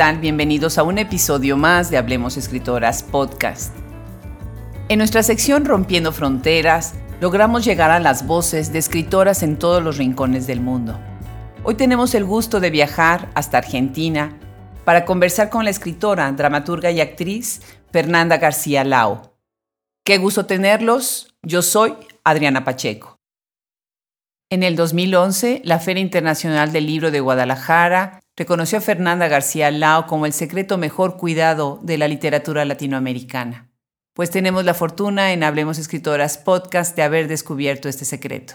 Bienvenidos a un episodio más de Hablemos Escritoras Podcast. En nuestra sección Rompiendo Fronteras, logramos llegar a las voces de escritoras en todos los rincones del mundo. Hoy tenemos el gusto de viajar hasta Argentina para conversar con la escritora, dramaturga y actriz Fernanda García Lao. Qué gusto tenerlos. Yo soy Adriana Pacheco. En el 2011, la Feria Internacional del Libro de Guadalajara reconoció a Fernanda García Lao como el secreto mejor cuidado de la literatura latinoamericana. Pues tenemos la fortuna en Hablemos Escritoras Podcast de haber descubierto este secreto.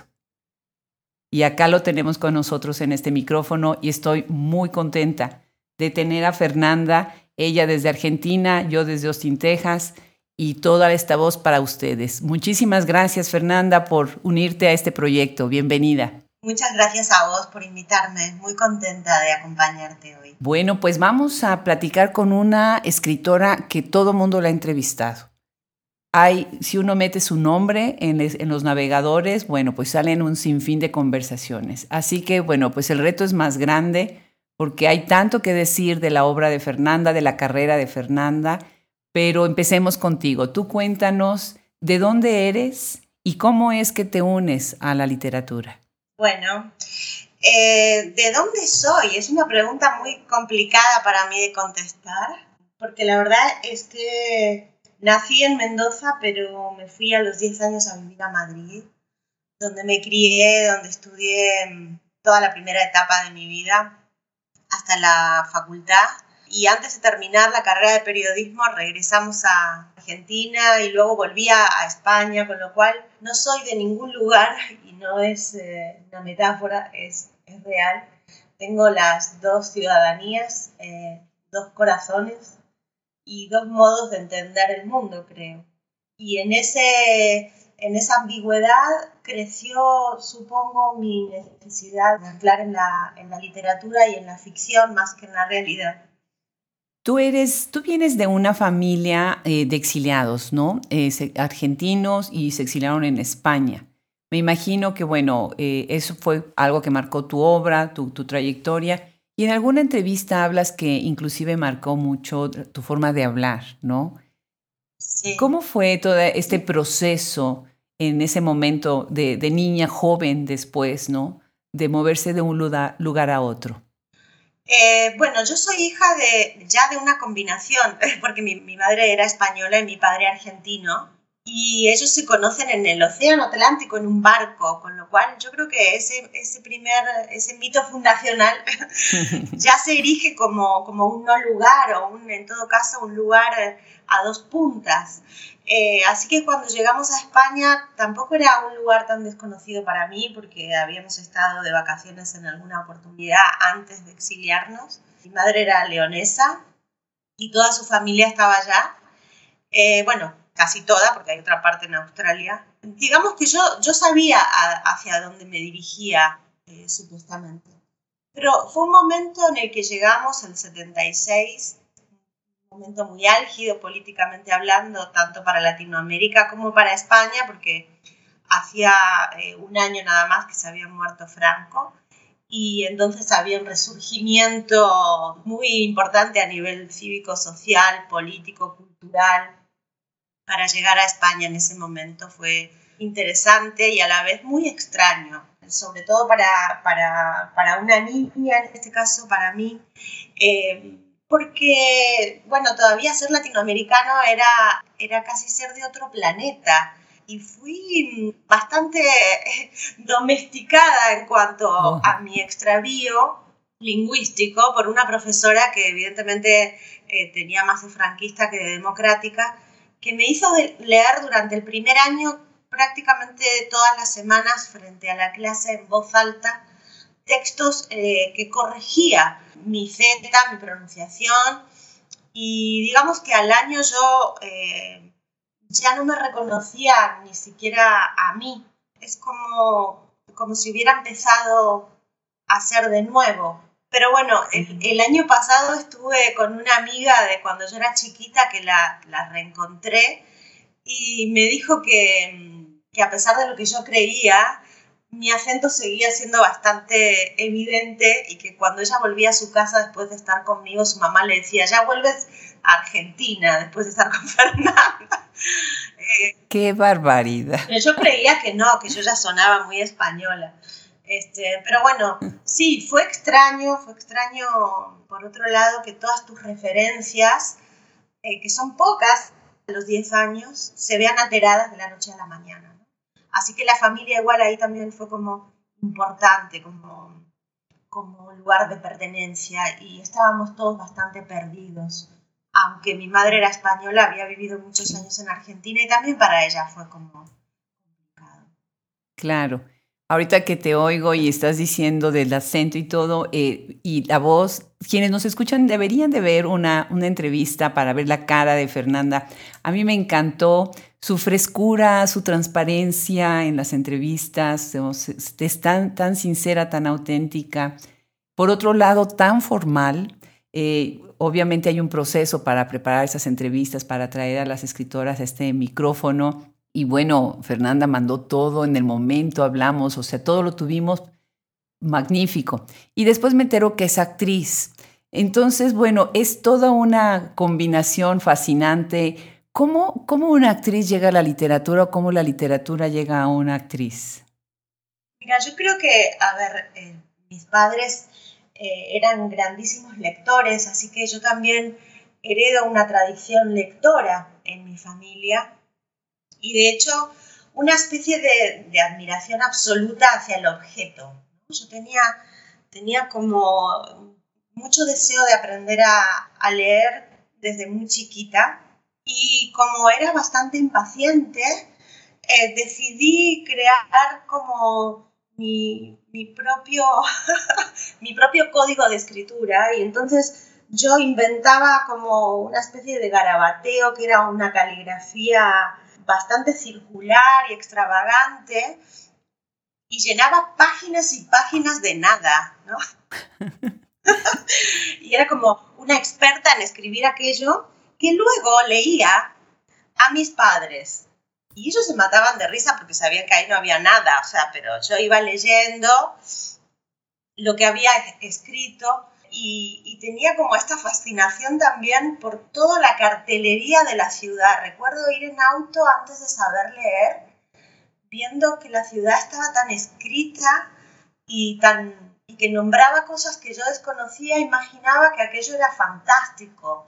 Y acá lo tenemos con nosotros en este micrófono y estoy muy contenta de tener a Fernanda, ella desde Argentina, yo desde Austin, Texas, y toda esta voz para ustedes. Muchísimas gracias, Fernanda, por unirte a este proyecto. Bienvenida. Muchas gracias a vos por invitarme. Muy contenta de acompañarte hoy. Bueno, pues vamos a platicar con una escritora que todo mundo la ha entrevistado. Hay, si uno mete su nombre en, en, los navegadores, bueno, pues salen un sinfín de conversaciones. Así que, bueno, pues el reto es más grande porque hay tanto que decir de la obra de Fernanda, de la carrera de Fernanda, pero empecemos contigo. Tú cuéntanos de dónde eres y cómo es que te unes a la literatura. Bueno, eh, ¿de dónde soy? Es una pregunta muy complicada para mí de contestar, porque la verdad es que nací en Mendoza, pero me fui a los 10 años a vivir a Madrid, donde me crié, donde estudié mm, toda la primera etapa de mi vida hasta la facultad y antes de terminar la carrera de periodismo regresamos a Argentina y luego volví a, España, con lo cual no soy de ningún lugar y no es eh, una metáfora, es, es, real. Tengo las dos ciudadanías, eh, dos corazones y dos modos de entender el mundo, creo. Y en, ese, en esa ambigüedad creció, supongo, mi necesidad de anclar en la, en la literatura y en la ficción más que en la realidad. Tú eres, tú vienes de una familia eh, de exiliados, ¿no? Eh, argentinos y se exiliaron en España. Me imagino que, bueno, eh, eso fue algo que marcó tu obra, tu, tu, trayectoria. Y en alguna entrevista hablas que inclusive marcó mucho tu forma de hablar, ¿no? Sí. ¿Cómo fue todo este proceso en ese momento de, de niña joven después, ¿no? De moverse de un lugar, lugar a otro. Eh, bueno, yo soy hija de ya de una combinación, porque mi, mi, madre era española y mi padre argentino, y ellos se conocen en el Océano Atlántico en un barco, con lo cual yo creo que ese, ese primer, ese mito fundacional ya se erige como, como un no lugar o un, en todo caso un lugar a dos puntas. Eh, así que cuando llegamos a España tampoco era un lugar tan desconocido para mí porque habíamos estado de vacaciones en alguna oportunidad antes de exiliarnos. Mi madre era leonesa y toda su familia estaba allá. Eh, bueno, casi toda porque hay otra parte en Australia. Digamos que yo, yo sabía hacia dónde me dirigía eh, supuestamente. Pero fue un momento en el que llegamos, el 76, momento muy álgido políticamente hablando, tanto para Latinoamérica como para España, porque hacía eh, un año nada más que se había muerto Franco y entonces había un resurgimiento muy importante a nivel cívico, social, político, cultural. Para llegar a España en ese momento fue interesante y a la vez muy extraño, sobre todo para, para, para una niña, en este caso para mí. Eh, porque, bueno, todavía ser latinoamericano era, era casi ser de otro planeta. Y fui bastante domesticada en cuanto a mi extravío lingüístico por una profesora que evidentemente eh, tenía más de franquista que de democrática, que me hizo leer durante el primer año prácticamente todas las semanas frente a la clase en voz alta textos eh, que corregía mi Z, mi pronunciación, y digamos que al año yo eh, ya no me reconocía ni siquiera a mí. Es como, como si hubiera empezado a ser de nuevo. Pero bueno, el, año pasado estuve con una amiga de cuando yo era chiquita que la, la reencontré y me dijo que, que a pesar de lo que yo creía, mi acento seguía siendo bastante evidente y que cuando ella volvía a su casa después de estar conmigo, su mamá le decía, ya vuelves a Argentina después de estar con Fernanda. ¡Qué barbaridad! Yo creía que no, que yo ya sonaba muy española. Este, pero bueno, sí, fue extraño, fue extraño, por otro lado, que todas tus referencias, eh, que son pocas a los 10 años, se vean alteradas de la noche a la mañana. Así que la familia igual ahí también fue como importante, como, como lugar de pertenencia y estábamos todos bastante perdidos. Aunque mi madre era española, había vivido muchos años en Argentina y también para ella fue como complicado. Claro. Ahorita que te oigo y estás diciendo del acento y todo, eh, y la voz, quienes nos escuchan deberían de ver una, una entrevista para ver la cara de Fernanda. A mí me encantó su frescura, su transparencia en las entrevistas, es tan, tan sincera, tan auténtica. Por otro lado, tan formal. Eh, obviamente hay un proceso para preparar esas entrevistas, para traer a las escritoras a este micrófono y bueno, Fernanda mandó todo en el momento, hablamos, o sea, todo lo tuvimos magnífico. Y después me entero que es actriz. Entonces, bueno, es toda una combinación fascinante. ¿Cómo, cómo una actriz llega a la literatura o cómo la literatura llega a una actriz? Mira, yo creo que, a ver, eh, mis padres eh, eran grandísimos lectores, así que yo también heredo una tradición lectora en mi familia y de hecho una especie de, admiración absoluta hacia el objeto. Yo tenía, tenía como mucho deseo de aprender a, leer desde muy chiquita y como era bastante impaciente, eh, decidí crear como mi, mi, propio, mi propio código de escritura y entonces yo inventaba como una especie de garabateo que era una caligrafía bastante circular y extravagante y llenaba páginas y páginas de nada, ¿no? y era como una experta en escribir aquello que luego leía a mis padres. Y ellos se mataban de risa porque sabían que ahí no había nada, o sea, pero yo iba leyendo lo que había escrito y, tenía como esta fascinación también por toda la cartelería de la ciudad. Recuerdo ir en auto antes de saber leer, viendo que la ciudad estaba tan escrita y, tan, y que nombraba cosas que yo desconocía, imaginaba que aquello era fantástico.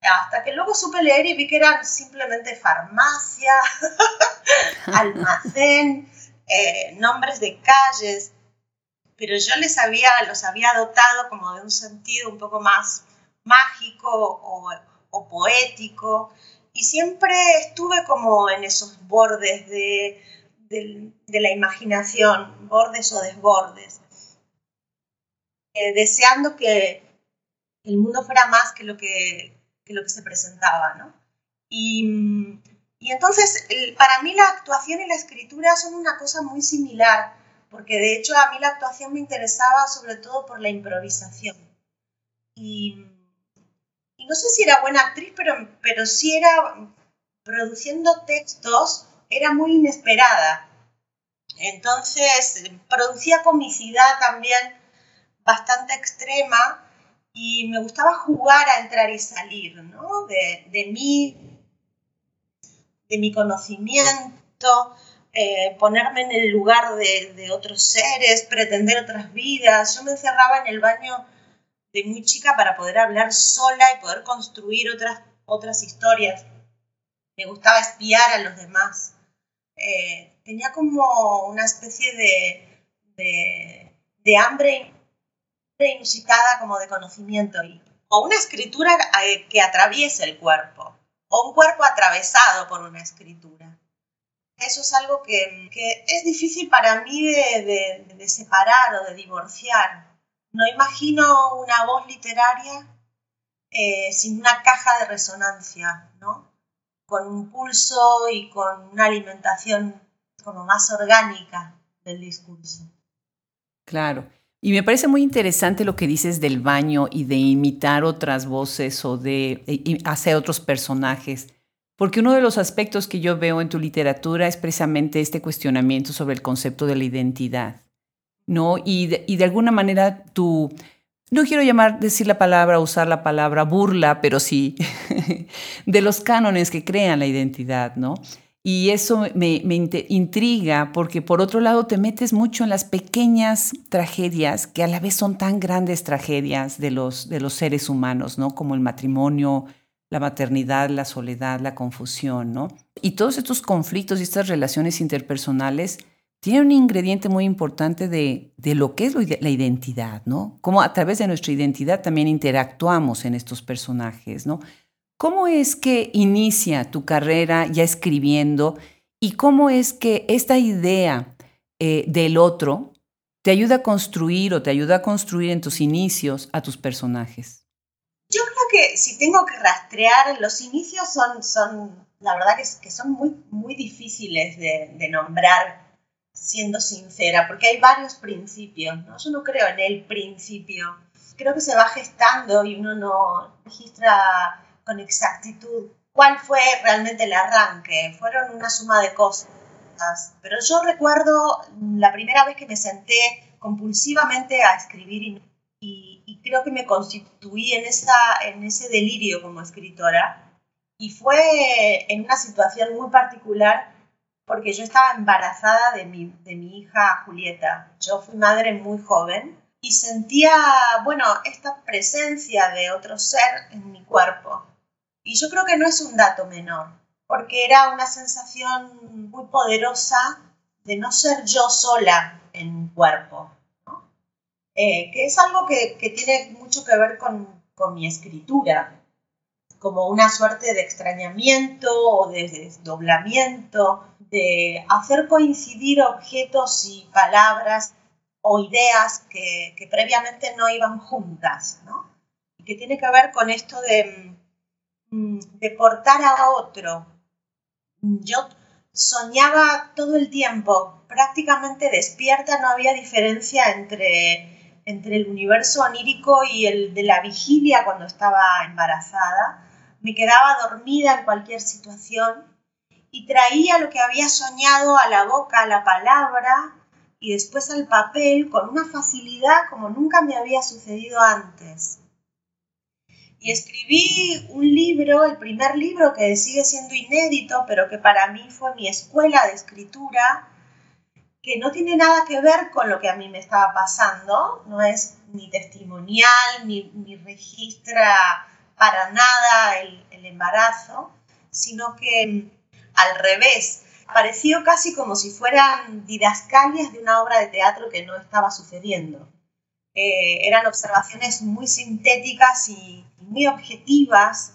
Hasta que luego supe leer y vi que eran simplemente farmacia, almacén, eh, nombres de calles, pero yo les había, los había dotado como de un sentido un poco más mágico o, poético. Y siempre estuve como en esos bordes de, la imaginación, bordes o desbordes, eh, deseando que el mundo fuera más que lo que, lo que se presentaba, ¿no? Y, y entonces, para mí la actuación y la escritura son una cosa muy similar porque de hecho a mí la actuación me interesaba sobre todo por la improvisación. Y, no sé si era buena actriz, pero, pero sí era, produciendo textos, era muy inesperada. Entonces, producía comicidad también bastante extrema y me gustaba jugar a entrar y salir, ¿no? De, de mí, de mi conocimiento, eh, ponerme en el lugar de, otros seres, pretender otras vidas. Yo me encerraba en el baño de muy chica para poder hablar sola y poder construir otras, otras historias. Me gustaba espiar a los demás. Eh, tenía como una especie de, de, hambre inusitada como de conocimiento. O una escritura eh, que atraviese el cuerpo. O un cuerpo atravesado por una escritura. Eso es algo que, es difícil para mí de, separar o de divorciar. No imagino una voz literaria eh, sin una caja de resonancia, ¿no? Con un pulso y con una alimentación como más orgánica del discurso. Claro. Y me parece muy interesante lo que dices del baño y de imitar otras voces o de hacer otros personajes porque uno de los aspectos que yo veo en tu literatura es precisamente este cuestionamiento sobre el concepto de la identidad, ¿no? Y de, alguna manera tú, no quiero llamar, decir la palabra, usar la palabra burla, pero sí, de los cánones que crean la identidad, ¿no? Y eso me, intriga porque por otro lado te metes mucho en las pequeñas tragedias que a la vez son tan grandes tragedias de los, de los seres humanos, ¿no? Como el matrimonio, la maternidad, la soledad, la confusión, ¿no? Y todos estos conflictos y estas relaciones interpersonales tienen un ingrediente muy importante de, de lo que es la identidad, ¿no? Cómo a través de nuestra identidad también interactuamos en estos personajes, ¿no? ¿Cómo es que inicia tu carrera ya escribiendo y cómo es que esta idea eh, del otro te ayuda a construir o te ayuda a construir en tus inicios a tus personajes? Yo creo que si tengo que rastrear, los inicios son, son la verdad que, que son muy, muy difíciles de, de, nombrar, siendo sincera, porque hay varios principios, ¿no? Yo no creo en el principio. Creo que se va gestando y uno no registra con exactitud cuál fue realmente el arranque. Fueron una suma de cosas. Pero yo recuerdo la primera vez que me senté compulsivamente a escribir y, y, creo que me constituí en, esa, en ese delirio como escritora. Y fue en una situación muy particular porque yo estaba embarazada de mi, de mi hija Julieta. Yo fui madre muy joven y sentía, bueno, esta presencia de otro ser en mi cuerpo. Y yo creo que no es un dato menor, porque era una sensación muy poderosa de no ser yo sola en mi cuerpo, eh, que es algo que, que, tiene mucho que ver con, con mi escritura, como una suerte de extrañamiento o de desdoblamiento, de hacer coincidir objetos y palabras o ideas que, que previamente no iban juntas. Y que tiene que ver con esto de Mm, de portar a otro. Yo soñaba todo el tiempo, prácticamente despierta, no había diferencia entre, entre el universo onírico y el de la vigilia cuando estaba embarazada. Me quedaba dormida en cualquier situación y traía lo que había soñado a la boca, a la palabra y después al papel con una facilidad como nunca me había sucedido antes y escribí un libro, el primer libro que sigue siendo inédito, pero que para mí fue mi escuela de escritura, que no tiene nada que ver con lo que a mí me estaba pasando, no es ni testimonial, ni, ni registra para nada el, el embarazo, sino que al revés, pareció casi como si fueran didascalias de una obra de teatro que no estaba sucediendo. Eh, eran observaciones muy sintéticas y muy objetivas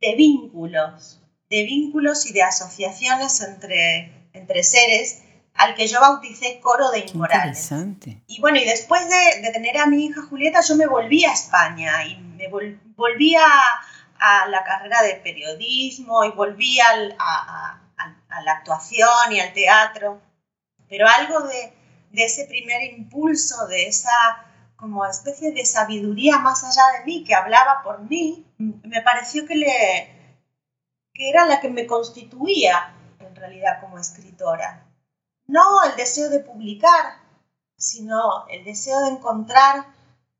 de vínculos, de vínculos y de asociaciones entre, entre seres al que yo bauticé coro de inmorales. Y bueno, y después de, de, tener a mi hija Julieta, yo me volví a España y me vol, volví a, a, la carrera de periodismo y volví al, a, a, la actuación y al teatro. Pero algo de, de ese primer impulso, de esa como especie de sabiduría más allá de mí, que hablaba por mí, me pareció que, le, que era la que me constituía en realidad como escritora. No el deseo de publicar, sino el deseo de encontrar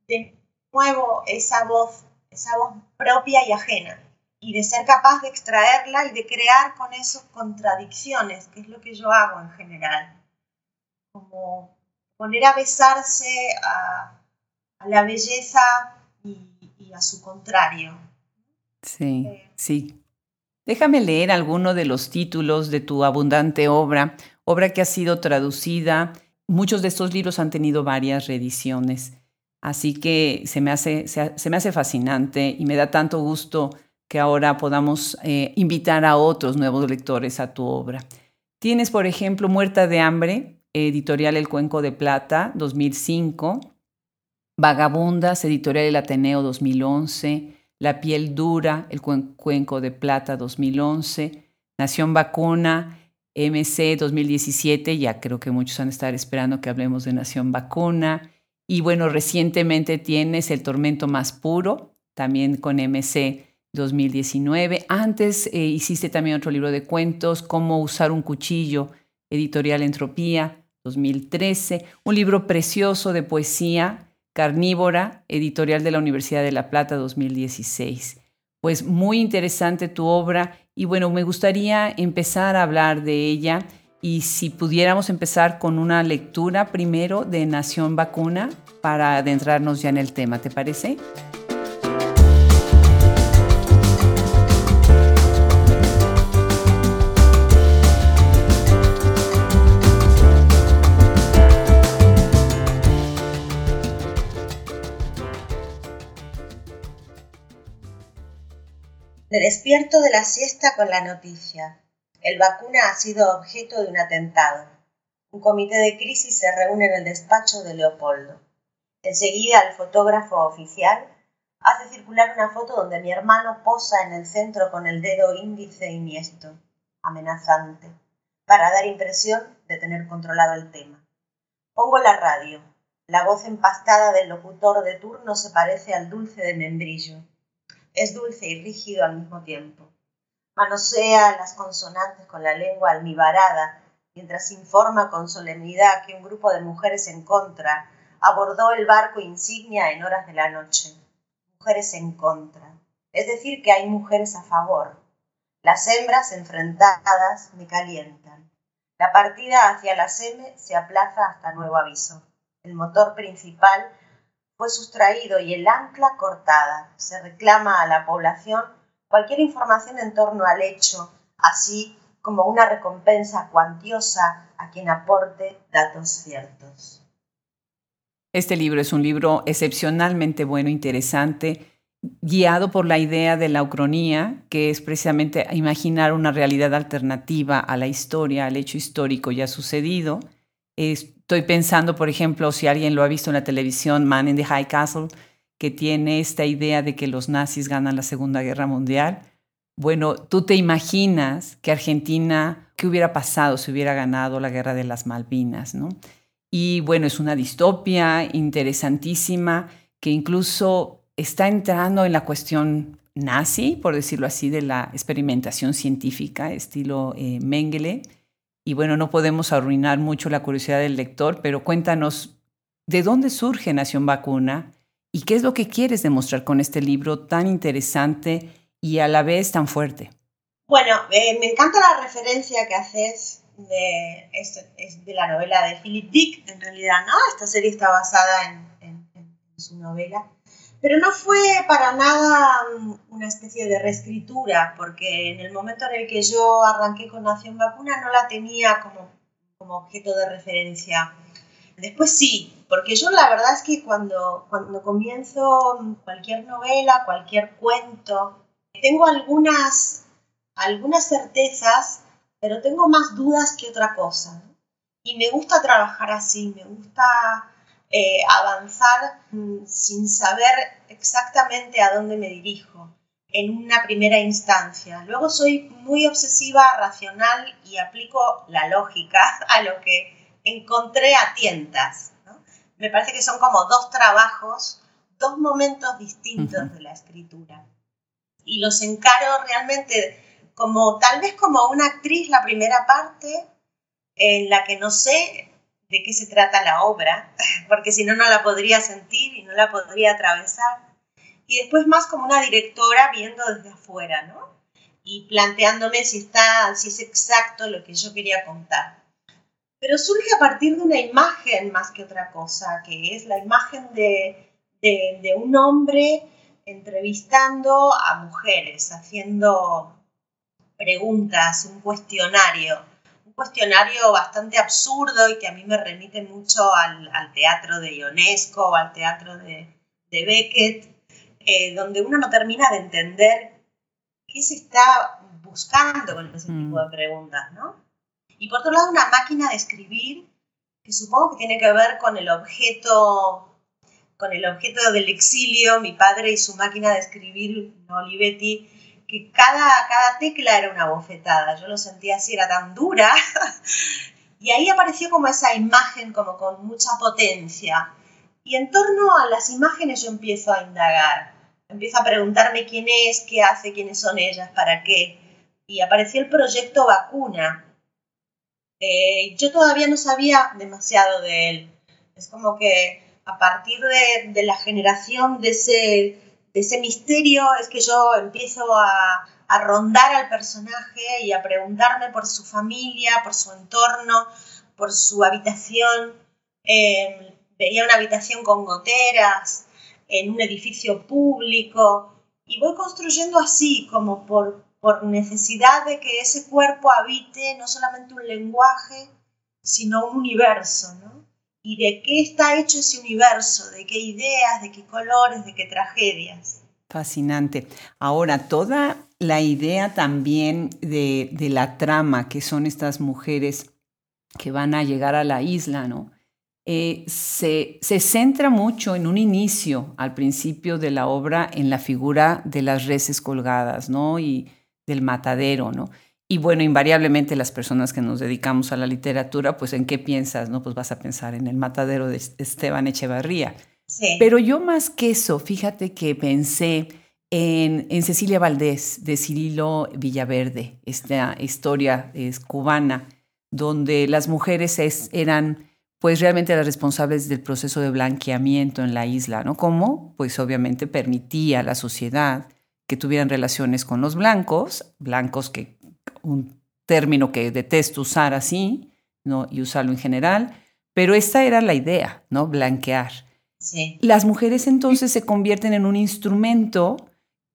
de nuevo esa voz, esa voz propia y ajena, y de ser capaz de extraerla y de crear con eso contradicciones, que es lo que yo hago en general. Como poner a besarse a, la belleza y, a su contrario. Sí, eh, sí. Déjame leer alguno de los títulos de tu abundante obra, obra que ha sido traducida. Muchos de estos libros han tenido varias reediciones, así que se me hace, se, me hace fascinante y me da tanto gusto que ahora podamos eh, invitar a otros nuevos lectores a tu obra. Tienes, por ejemplo, Muerta de Hambre, editorial El Cuenco de Plata, 2005, Vagabundas, editorial El Ateneo 2011, La piel dura, El Cuenco de Plata 2011, Nación Vacuna, MC 2017, ya creo que muchos van a estar esperando que hablemos de Nación Vacuna. Y bueno, recientemente tienes El Tormento Más Puro, también con MC 2019. Antes eh, hiciste también otro libro de cuentos, Cómo usar un cuchillo, editorial Entropía, 2013. Un libro precioso de poesía, Carnívora, editorial de la Universidad de La Plata, 2016. Pues muy interesante tu obra y bueno, me gustaría empezar a hablar de ella y si pudiéramos empezar con una lectura primero de Nación Vacuna para adentrarnos ya en el tema, ¿te parece? Me despierto de la siesta con la noticia. El vacuna ha sido objeto de un atentado. Un comité de crisis se reúne en el despacho de Leopoldo. Enseguida el fotógrafo oficial hace circular una foto donde mi hermano posa en el centro con el dedo índice y niesto, amenazante, para dar impresión de tener controlado el tema. Pongo la radio. La voz empastada del locutor de turno se parece al dulce de membrillo es dulce y rígido al mismo tiempo. Manosea las consonantes con la lengua almibarada, mientras informa con solemnidad que un grupo de mujeres en contra abordó el barco insignia en horas de la noche. Mujeres en contra. Es decir, que hay mujeres a favor. Las hembras enfrentadas me calientan. La partida hacia la SEME se aplaza hasta nuevo aviso. El motor principal fue sustraído y el ancla cortada. Se reclama a la población cualquier información en torno al hecho, así como una recompensa cuantiosa a quien aporte datos ciertos. Este libro es un libro excepcionalmente bueno, interesante, guiado por la idea de la ucronía, que es precisamente imaginar una realidad alternativa a la historia, al hecho histórico ya sucedido. Es Estoy pensando, por ejemplo, si alguien lo ha visto en la televisión, Man in the High Castle, que tiene esta idea de que los nazis ganan la Segunda Guerra Mundial. Bueno, tú te imaginas que Argentina, ¿qué hubiera pasado si hubiera ganado la Guerra de las Malvinas? ¿no? Y bueno, es una distopia interesantísima que incluso está entrando en la cuestión nazi, por decirlo así, de la experimentación científica, estilo eh, Mengele y bueno, no podemos arruinar mucho la curiosidad del lector, pero cuéntanos, ¿de dónde surge Nación Vacuna y qué es lo que quieres demostrar con este libro tan interesante y a la vez tan fuerte? Bueno, eh, me encanta la referencia que haces de, de la novela de Philip Dick, en realidad, ¿no? Esta serie está basada en su novela. Pero no fue para nada mm, una especie de reescritura, porque en el momento en el que yo arranqué con Nación Vacuna no la tenía como, como objeto de referencia. Después sí, porque yo la verdad es que cuando, cuando comienzo cualquier novela, cualquier cuento, tengo algunas, algunas certezas, pero tengo más dudas que otra cosa. Y me gusta trabajar así, me gusta eh, avanzar mm, sin saber exactamente a dónde me dirijo en una primera instancia. Luego soy muy obsesiva, racional y aplico la lógica a lo que encontré a tientas. Me parece que son como dos trabajos, dos momentos distintos de la escritura. Y los encaro realmente como tal vez como una actriz la primera parte en la que no sé de qué se trata la obra, porque si no, no la podría sentir y no la podría atravesar. Y después más como una directora viendo desde afuera, ¿no? Y planteándome si, está, si es exacto lo que yo quería contar. Pero surge a partir de una imagen más que otra cosa, que es la imagen de, de, de un hombre entrevistando a mujeres, haciendo preguntas, un cuestionario cuestionario bastante absurdo y que a mí me remite mucho al, teatro de Ionesco o al teatro de, Beckett, eh, donde uno no termina de entender qué se está buscando con ese tipo de mm. preguntas, ¿no? Y por otro lado, una máquina de escribir que supongo que tiene que ver con el objeto con el objeto del exilio, mi padre y su máquina de escribir, Olivetti, que cada, cada tecla era una bofetada. Yo lo sentía así, era tan dura. y ahí apareció como esa imagen, como con mucha potencia. Y en torno a las imágenes yo empiezo a indagar. empiezo a preguntarme quién es, qué hace, quiénes son ellas, para qué. Y apareció el proyecto Vacuna. Eh, yo todavía no sabía demasiado de él. Es como que a partir de, la generación de ese, ese misterio es que yo empiezo a, a rondar al personaje y a preguntarme por su familia, por su entorno, por su habitación. Eh, veía una habitación con goteras en un edificio público y voy construyendo así, como por, por necesidad de que ese cuerpo habite no solamente un lenguaje, sino un universo, ¿no? Y de qué está hecho ese universo, de qué ideas, de qué colores, de qué tragedias. Fascinante. Ahora, toda la idea también de, de la trama, que son estas mujeres que van a llegar a la isla, ¿no? Eh, se, se, centra mucho en un inicio, al principio de la obra, en la figura de las reses colgadas, ¿no? Y del matadero, ¿no? Y bueno, invariablemente las personas que nos dedicamos a la literatura, pues ¿en qué piensas? No, pues vas a pensar en el matadero de Esteban Echevarría. Sí. Pero yo más que eso, fíjate que pensé en, en Cecilia Valdés, de Cirilo Villaverde, esta historia es cubana, donde las mujeres eran pues realmente las responsables del proceso de blanqueamiento en la isla, ¿no? ¿Cómo? Pues obviamente permitía a la sociedad que tuvieran relaciones con los blancos, blancos que un término que detesto usar así, ¿no? Y usarlo en general, pero esta era la idea, ¿no? Blanquear. Sí. Las mujeres entonces se convierten en un instrumento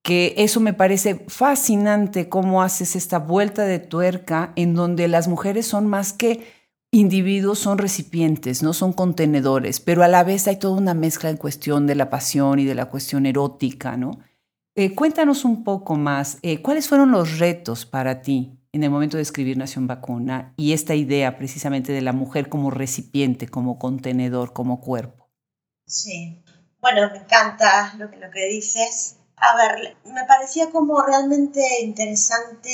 que eso me parece fascinante cómo haces esta vuelta de tuerca en donde las mujeres son más que individuos, son recipientes, no son contenedores, pero a la vez hay toda una mezcla en cuestión de la pasión y de la cuestión erótica, ¿no? Eh, cuéntanos un poco más, eh, ¿cuáles fueron los retos para ti en el momento de escribir Nación Vacuna y esta idea precisamente de la mujer como recipiente, como contenedor, como cuerpo? Sí, bueno, me encanta lo que, lo que dices a ver, me parecía como realmente interesante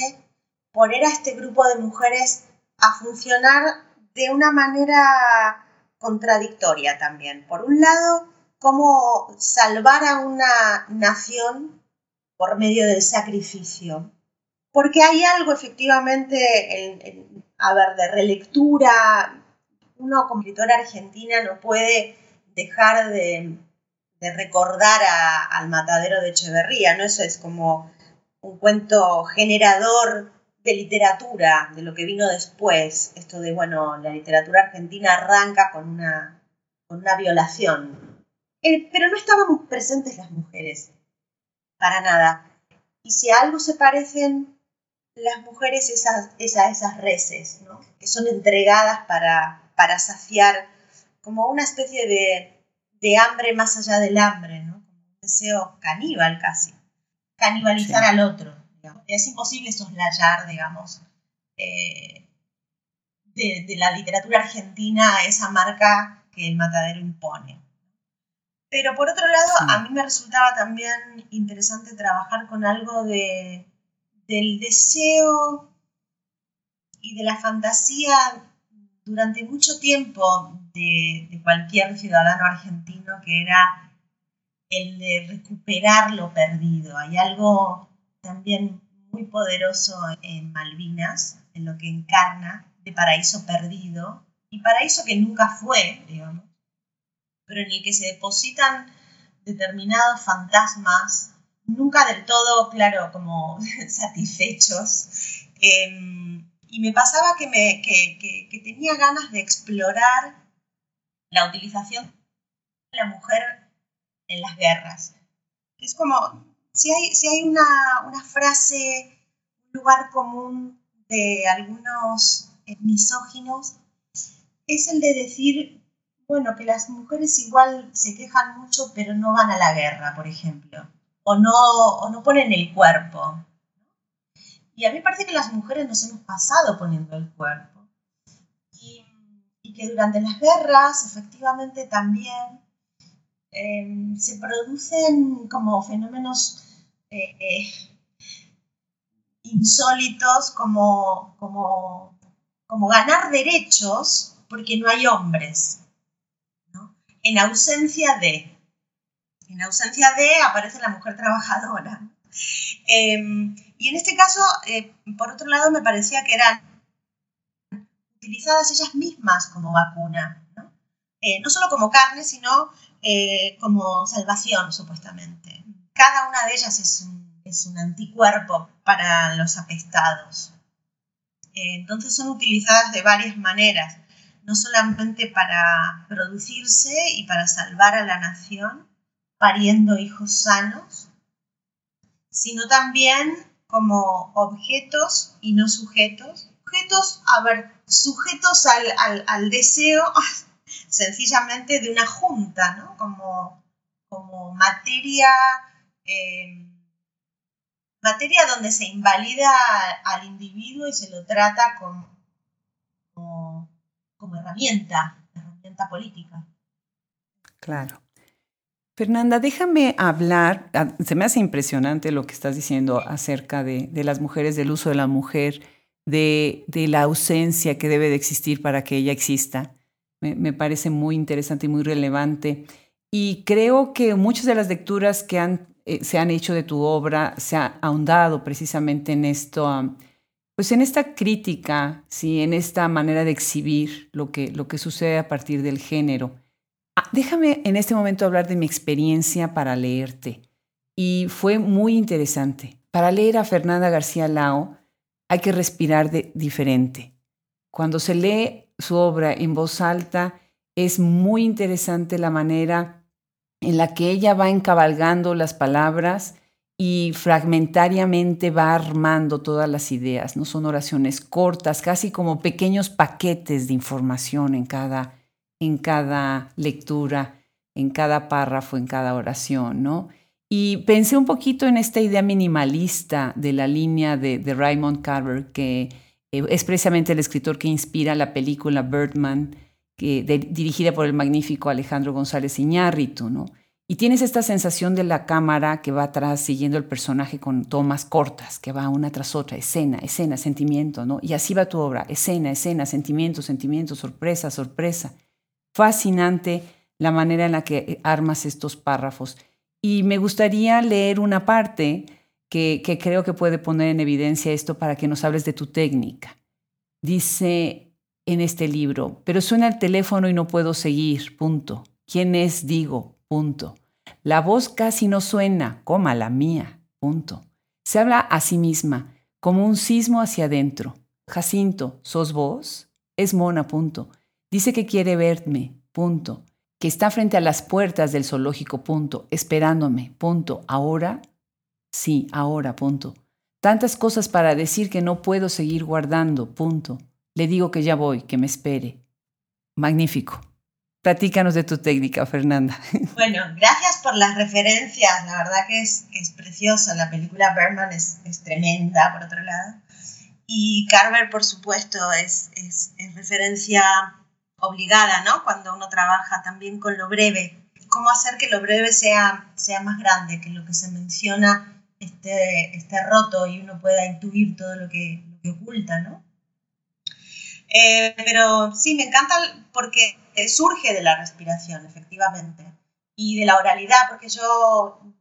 poner a este grupo de mujeres a funcionar de una manera contradictoria también. Por un lado, cómo salvar a una nación por medio del sacrificio. Porque hay algo efectivamente, en, a ver, de relectura. Uno como escritora argentina no puede dejar de, de recordar al matadero de Echeverría, ¿no? Eso es como un cuento generador de literatura, de lo que vino después. Esto de, bueno, la literatura argentina arranca con una, con una violación. Eh, pero no estábamos presentes las mujeres, para nada. Y si a algo se parecen las mujeres esas, esas, esas reses, ¿no? que son entregadas para, para saciar como una especie de de hambre más allá del hambre, ¿no? un deseo caníbal casi, canibalizar al otro. Es imposible soslayar, digamos, eh, de, la literatura argentina esa marca que el matadero impone. Pero por otro lado, a mí me resultaba también interesante trabajar con algo de, del deseo y de la fantasía durante mucho tiempo de, cualquier ciudadano argentino, que era el de recuperar lo perdido. Hay algo también muy poderoso en Malvinas, en lo que encarna de paraíso perdido, y paraíso que nunca fue, digamos, pero en el que se depositan determinados fantasmas, nunca del todo, claro, como satisfechos. Em, y me pasaba que, me, que, que tenía ganas de explorar la utilización de la mujer en las guerras. Es como, si hay, si hay una, una frase, un lugar común de algunos misóginos, es el de decir, bueno, que las mujeres igual se quejan mucho, pero no van a la guerra, por ejemplo, o no, o no ponen el cuerpo. Y a mí parece que las mujeres nos hemos pasado poniendo el cuerpo que durante las guerras efectivamente también em, se producen como fenómenos eh, insólitos como, como, como, ganar derechos porque no hay hombres, en ausencia de. En ausencia de aparece la mujer trabajadora. Em, y en este caso, eh, por otro lado, me parecía que eran utilizadas ellas mismas como vacuna, ¿no? Eh, no solo como carne, sino eh, como salvación, supuestamente. Cada una de ellas es un, es un anticuerpo para los apestados. entonces son utilizadas de varias maneras, no solamente para producirse y para salvar a la nación, pariendo hijos sanos, sino también como objetos y no sujetos. Objetos, a ver, sujetos al, deseo sencillamente de una junta, ¿no? Como, como materia, eh, materia donde se invalida al individuo y se lo trata como, como herramienta, herramienta política. Claro. Fernanda, déjame hablar, ah, se me hace impresionante lo que estás diciendo acerca de, las mujeres, del uso de la mujer, de, la ausencia que debe de existir para que ella exista. Me, parece muy interesante y muy relevante. Y creo que muchas de las lecturas que eh, se han hecho de tu obra se han ahondado precisamente en esto, pues en esta crítica, ¿sí? en esta manera de exhibir lo que sucede a partir del género. Déjame en este momento hablar de mi experiencia para leerte. Y fue muy interesante. Para leer a Fernanda García Lao hay que respirar de diferente. Cuando se lee su obra en voz alta, es muy interesante la manera en la que ella va encabalgando las palabras y fragmentariamente va armando todas las ideas. No son oraciones cortas, casi como pequeños paquetes de información en cada en cada lectura, en cada párrafo, en cada oración, ¿no? Y pensé un poquito en esta idea minimalista de la línea de, Raymond Carver, que eh, es precisamente el escritor que inspira la película Birdman, que, dirigida por el magnífico Alejandro González Iñárritu, ¿no? Y tienes esta sensación de la cámara que va atrás siguiendo el personaje con tomas cortas, que va una tras otra, escena, escena, sentimiento, ¿no? Y así va tu obra, escena, escena, sentimiento, sentimiento, sorpresa, sorpresa fascinante la manera en la que armas estos párrafos. Y me gustaría leer una parte que, creo que puede poner en evidencia esto para que nos hables de tu técnica. Dice en este libro, pero suena el teléfono y no puedo seguir, punto. ¿Quién es? Digo, punto. La voz casi no suena, coma la mía, punto. Se habla a sí misma, como un sismo hacia adentro. Jacinto, ¿sos vos? Es Mona, punto. Dice que quiere verme, punto. Que está frente a las puertas del zoológico, punto. Esperándome, punto. ¿Ahora? Sí, ahora, punto. Tantas cosas para decir que no puedo seguir guardando, punto. Le digo que ya voy, que me espere. Magnífico. Platícanos de tu técnica, Fernanda. Bueno, gracias por las referencias. La verdad que es, es preciosa. La película Berman es, tremenda, por otro lado. Y Carver, por supuesto, es, es, es referencia obligada, ¿no? Cuando uno trabaja también con lo breve. ¿Cómo hacer que lo breve sea, sea más grande, que lo que se menciona esté, esté roto y uno pueda intuir todo lo que, oculta, ¿no? Eh, pero sí, me encanta porque surge de la respiración, efectivamente, y de la oralidad, porque yo eh,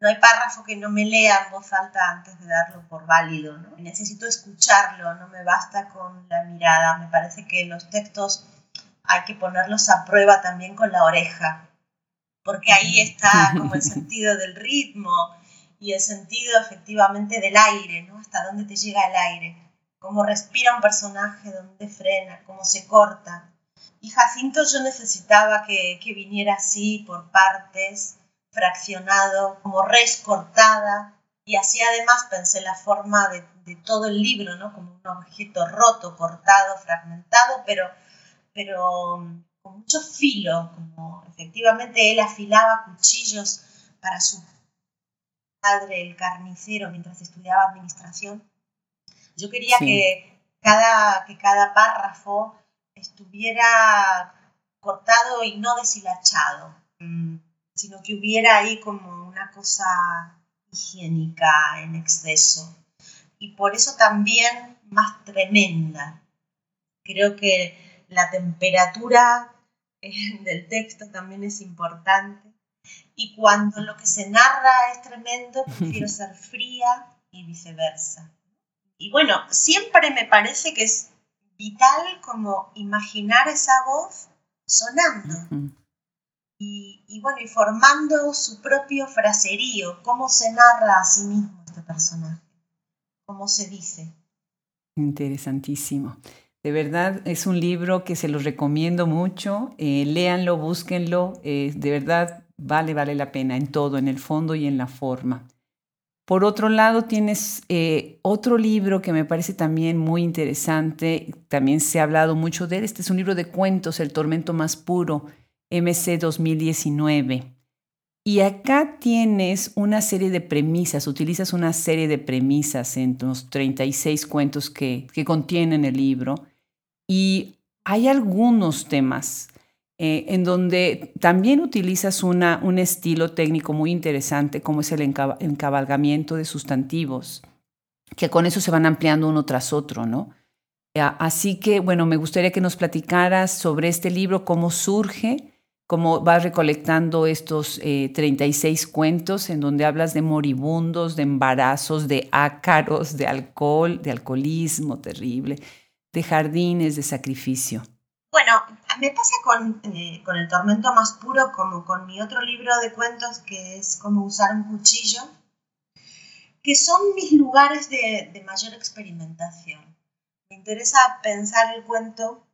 no hay párrafo que no me lea en voz alta antes de darlo por válido. ¿no? Necesito escucharlo, no me basta con la mirada. Me parece que los textos hay que ponerlos a prueba también con la oreja, porque ahí está como el sentido del ritmo y el sentido efectivamente del aire, ¿no? hasta dónde te llega el aire, cómo respira un personaje, dónde frena, cómo se corta. Y Jacinto yo necesitaba que, que viniera así por partes, fraccionado, como res cortada, y así además pensé la forma de, todo el libro, ¿no? como un objeto roto, cortado, fragmentado, pero, pero mm, con mucho filo, como efectivamente él afilaba cuchillos para su padre, el carnicero, mientras estudiaba administración. Yo quería que, cada, que cada párrafo estuviera cortado y no deshilachado. Mm, sino que hubiera ahí como una cosa higiénica en exceso. Y por eso también más tremenda. Creo que la temperatura eh, del texto también es importante. Y cuando lo que se narra es tremendo, prefiero ser fría y viceversa. Y bueno, siempre me parece que es vital como imaginar esa voz sonando. Y, bueno, y formando su propio fraserío, cómo se narra a sí mismo este personaje, cómo se dice. Interesantísimo. De verdad es un libro que se los recomiendo mucho. Eh, léanlo, búsquenlo. Eh, de verdad vale, vale la pena en todo, en el fondo y en la forma. Por otro lado, tienes eh, otro libro que me parece también muy interesante. También se ha hablado mucho de él. Este es un libro de cuentos, El tormento más puro, MC 2019. Y acá tienes una serie de premisas, utilizas una serie de premisas en los 36 cuentos que, que contienen el libro. Y hay algunos temas eh, en donde también utilizas una, un estilo técnico muy interesante, como es el encabalgamiento de sustantivos, que con eso se van ampliando uno tras otro, ¿no? Así que, bueno, me gustaría que nos platicaras sobre este libro, cómo surge, cómo vas recolectando estos 36 eh, cuentos en donde hablas de moribundos, de embarazos, de ácaros, de alcohol, de alcoholismo terrible, de jardines, de sacrificio. Bueno, me pasa con, eh, con el tormento más puro como con mi otro libro de cuentos que es Cómo usar un cuchillo, que son mis lugares de, de mayor experimentación. Me interesa pensar el cuento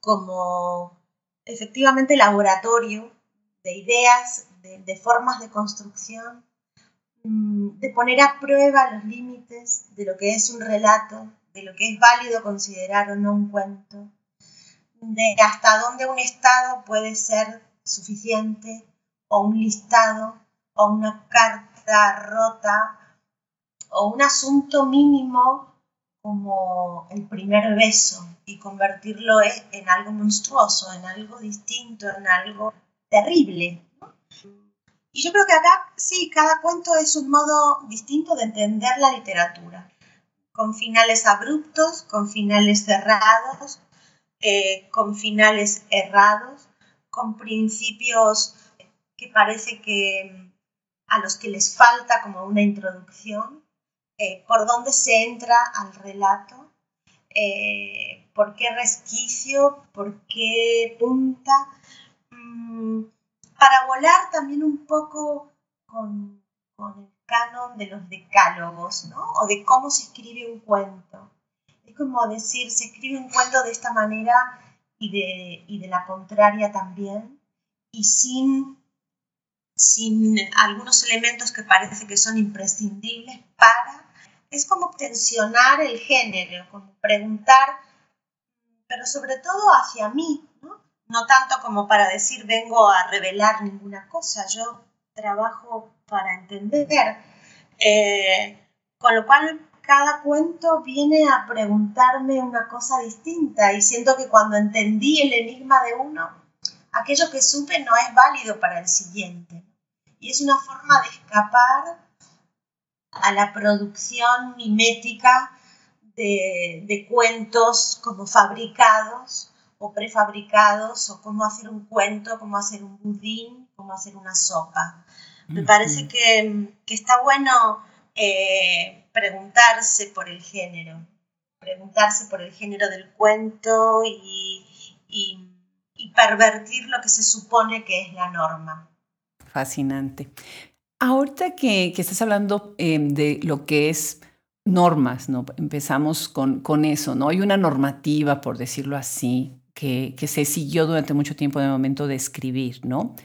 como efectivamente laboratorio de ideas, de, formas de construcción, mm, de poner a prueba los límites de lo que es un relato, de lo que es válido considerar o no un cuento, de hasta dónde un estado puede ser suficiente o un listado o una carta rota o un asunto mínimo como el primer beso y convertirlo en algo monstruoso, en algo distinto, en algo terrible. Y yo creo que acá sí, cada cuento es un modo distinto de entender la literatura, con finales abruptos, con finales cerrados, eh, con finales errados, con principios que parece que a los que les falta como una introducción, eh, por dónde se entra al relato, eh, por qué resquicio, por qué punta, mm, para volar también un poco con, con, el canon de los decálogos, ¿no? O de cómo se escribe un cuento. Es como decir, se escribe un cuento de esta manera y de, y de la contraria también, y sin sin algunos elementos que parece que son imprescindibles es como tensionar el género, como preguntar, pero sobre todo hacia mí, ¿no? Tanto como para decir vengo a revelar ninguna cosa, yo trabajo para entender. Eh, con lo cual cada cuento viene a preguntarme una cosa distinta y siento que cuando entendí el enigma de uno, aquello que supe no es válido para el siguiente. Y es una forma de escapar a la producción mimética de, cuentos como fabricados o prefabricados, o cómo hacer un cuento, cómo hacer un budín, cómo hacer una sopa. Me parece que, está bueno eh, preguntarse por el género, preguntarse por el género del cuento y, pervertir lo que se supone que es la norma. Fascinante. Ahorita que, estás hablando em, de lo que es normas, ¿no? Empezamos con, eso, ¿no? Hay una normativa, por decirlo así, que, que se siguió durante mucho tiempo en el momento de escribir, ¿no?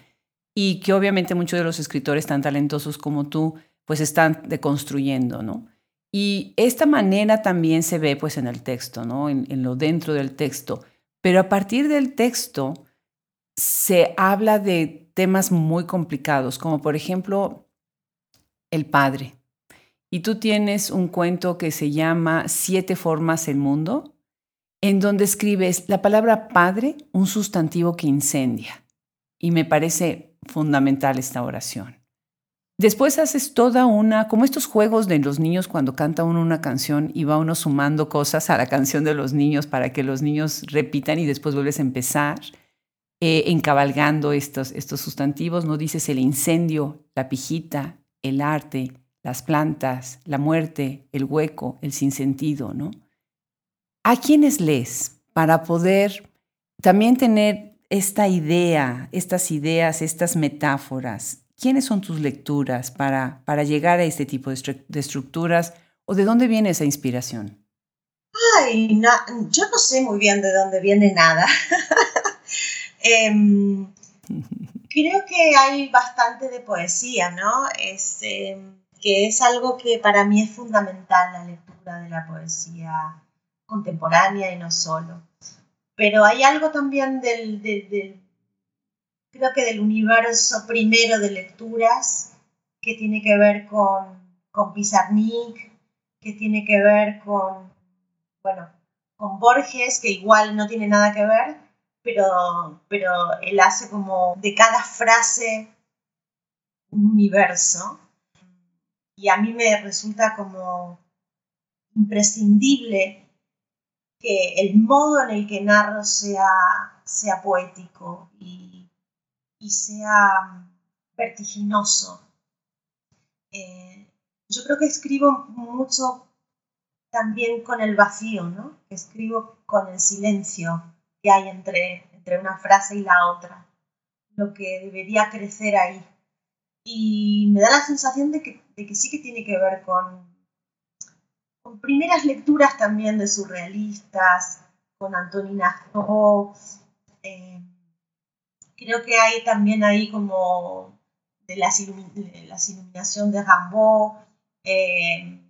Y que obviamente muchos de los escritores tan talentosos como tú, pues están deconstruyendo, ¿no? Y esta manera también se ve pues en el texto, ¿no? En, en lo dentro del texto. Pero a partir del texto se habla de temas muy complicados, como por ejemplo el Padre. Y tú tienes un cuento que se llama Siete formas el mundo, en donde escribes la palabra Padre, un sustantivo que incendia. Y me parece fundamental esta oración. Después haces toda una, como estos juegos de los niños cuando canta uno una canción y va uno sumando cosas a la canción de los niños para que los niños repitan y después vuelves a empezar. eh, encabalgando estos, estos sustantivos, ¿no? Dices el incendio, la pijita, el arte, las plantas, la muerte, el hueco, el sinsentido, ¿no? ¿A quiénes lees para poder también tener esta idea, estas ideas, estas metáforas? ¿Quiénes son tus lecturas para, para llegar a este tipo de, estructuras o de dónde viene esa inspiración? Ay, yo no sé muy bien de dónde viene nada. Em, creo que hay bastante de poesía, ¿no? Es, em, que es algo que para mí es fundamental, la lectura de la poesía contemporánea y no solo. Pero hay algo también del, creo que del universo primero de lecturas que tiene que ver con, con Pizarnik, que tiene que ver con, bueno, con Borges, que igual no tiene nada que ver, pero, pero él hace como de cada frase un universo. Y a mí me resulta como imprescindible que el modo en el que narro sea, sea poético y, y sea vertiginoso. Eh, yo creo que escribo mucho también con el vacío, ¿no? Escribo con el silencio que hay entre, entre una frase y la otra, lo que debería crecer ahí. Y me da la sensación de que, de que sí que tiene que ver con, con primeras lecturas también de surrealistas, con Antonina Artaud. Eh, creo que hay también ahí como de la iluminación de Rimbaud. Eh,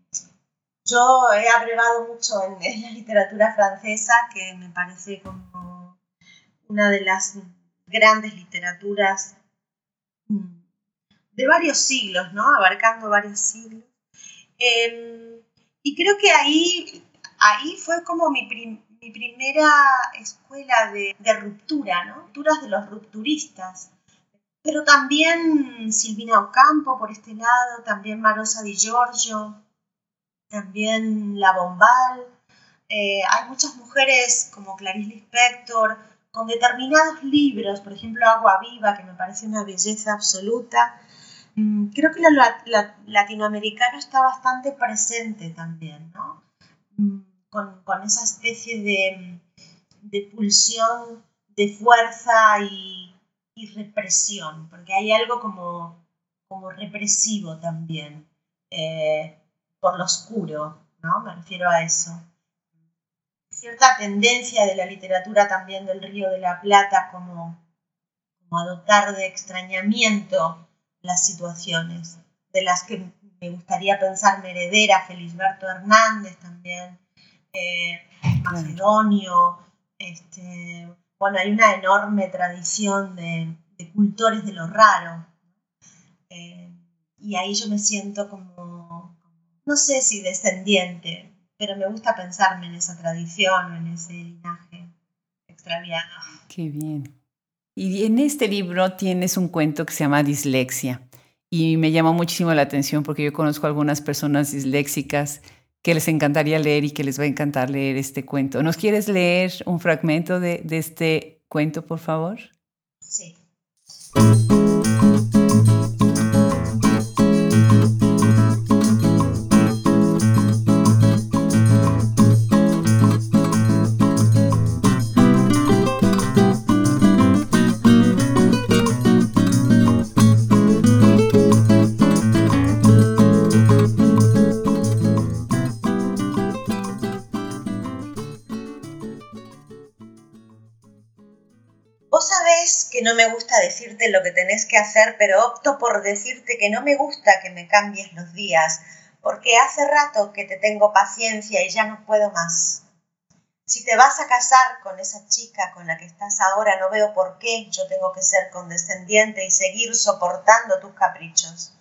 yo he abrevado mucho en, la literatura francesa, que me parece como una de las grandes literaturas mm, de varios siglos, ¿no? Abarcando varios siglos. Em, y creo que ahí, ahí fue como mi, mi primera escuela de, de, ruptura, ¿no? Rupturas de los rupturistas. Pero también Silvina Ocampo por este lado, también Marosa Di Giorgio, también La Bombal. Eh, hay muchas mujeres como Clarice Lispector con determinados libros, por ejemplo Agua Viva, que me parece una belleza absoluta, Mm, creo que lo latinoamericano está bastante presente también, ¿no? Mm, con, esa especie de, pulsión de fuerza y, represión, porque hay algo como, como represivo también, eh, por lo oscuro, ¿no? Me refiero a eso. Cierta tendencia de la literatura también del Río de la Plata como, como a dotar de extrañamiento las situaciones, de las que me gustaría pensar heredera, Felisberto Hernández también, eh, Macedonio, este, bueno, hay una enorme tradición de, cultores de lo raro. Eh, y ahí yo me siento como, no sé si descendiente, pero me gusta pensarme en esa tradición, en ese linaje extraviado. Qué bien. Y en este libro tienes un cuento que se llama Dislexia. Y me llamó muchísimo la atención porque yo conozco a algunas personas disléxicas que les encantaría leer y que les va a encantar leer este cuento. ¿Nos quieres leer un fragmento de, de este cuento, por favor? Sí. No me gusta decirte lo que tenés que hacer, pero opto por decirte que no me gusta que me cambies los días, porque hace rato que te tengo paciencia y ya no puedo más. Si te vas a casar con esa chica con la que estás ahora, no veo por qué yo tengo que ser condescendiente y seguir soportando tus caprichos.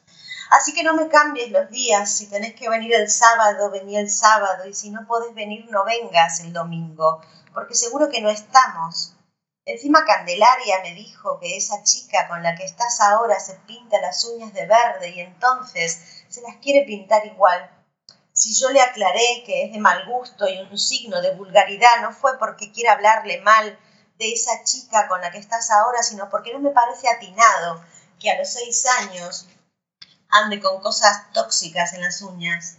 Así que no me cambies los días, si tenés que venir el sábado, vení el sábado, y si no podés venir, no vengas el domingo, porque seguro que no estamos. Encima Candelaria me dijo que esa chica con la que estás ahora se pinta las uñas de verde y entonces se las quiere pintar igual. Si yo le aclaré que es de mal gusto y un signo de vulgaridad, no fue porque quiera hablarle mal, de esa chica con la que estás ahora, sino porque no me parece atinado que a los seis años ande con cosas tóxicas en las uñas.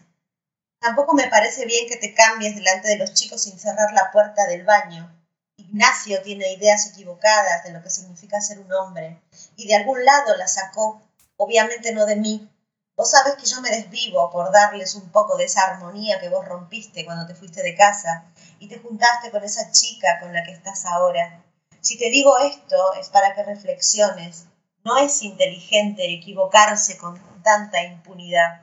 Tampoco me parece bien que te cambies delante de los chicos sin cerrar la puerta del baño. Ignacio tiene ideas equivocadas de lo que significa ser un hombre, y de algún lado la sacó, obviamente no de mí. Vos sabes que yo me desvivo por darles un poco de esa armonía que vos rompiste cuando te fuiste de casa y te juntaste con esa chica con la que estás ahora. Si te digo esto es para que reflexiones. No es inteligente equivocarse con tanta impunidad.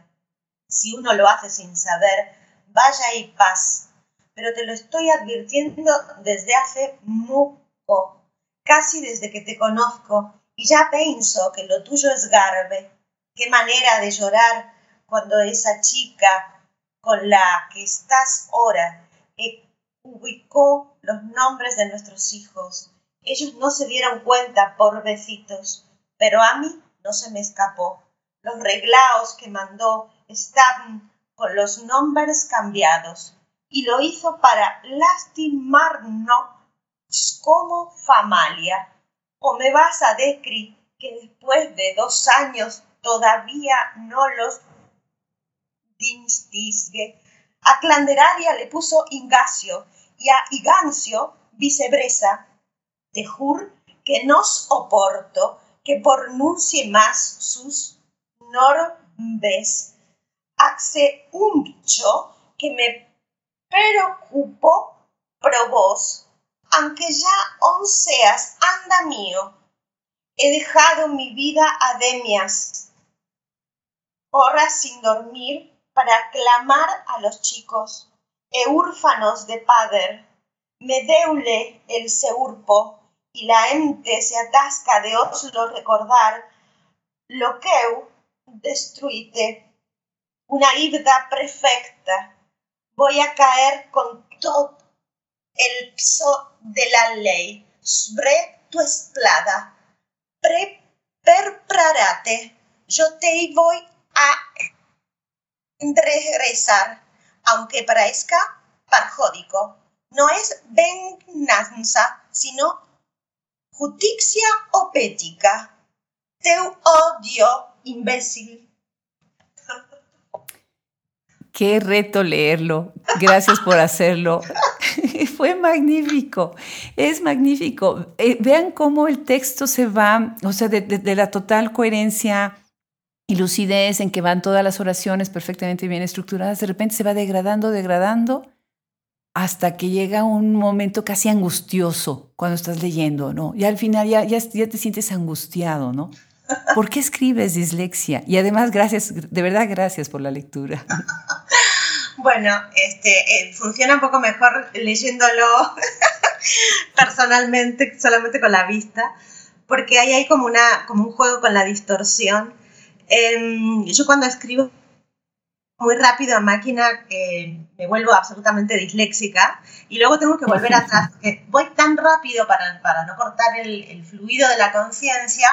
Si uno lo hace sin saber, vaya y paz pero te lo estoy advirtiendo desde hace mucho, casi desde que te conozco, y ya pienso que lo tuyo es garbe. Qué manera de llorar cuando esa chica con la que estás ahora ubicó los nombres de nuestros hijos. Ellos no se dieron cuenta, por besitos, pero a mí no se me escapó. Los reglaos que mandó estaban con los nombres cambiados y lo hizo para lastimarnos como familia. ¿O me vas a decir que después de dos años todavía no los distingue? A Clanderaria le puso Ingacio y a Igancio vicebresa. Te juro que no soporto que pronuncie más sus nombres. Hace mucho que me pero cupo pro vos, aunque ya onceas anda mío, he dejado mi vida a demias, horas sin dormir para clamar a los chicos, e húrfanos de padre, me deule el seurpo, y la ente se atasca de oslo recordar lo que destruite, una ibda perfecta, voy a caer con todo el peso de la ley sobre tu esplada. Prepárate, yo te voy a regresar, aunque parezca parjódico. No es venganza, sino justicia opética. Te odio, imbécil. Qué reto leerlo. Gracias por hacerlo. Fue magnífico. Es magnífico. Eh, vean cómo el texto se va, o sea, de, la total coherencia y lucidez en que van todas las oraciones perfectamente bien estructuradas, de repente se va degradando, degradando, hasta que llega un momento casi angustioso cuando estás leyendo, ¿no? Y al final ya, ya, ya te sientes angustiado, ¿no? ¿Por qué escribes dislexia? Y además, gracias, de verdad, gracias por la lectura. Bueno, este, eh, funciona un poco mejor leyéndolo personalmente, solamente con la vista, porque ahí hay como, una, como un juego con la distorsión. Em, yo cuando escribo muy rápido a máquina eh, me vuelvo absolutamente disléxica y luego tengo que volver atrás, voy tan rápido para, para no cortar el, el fluido de la conciencia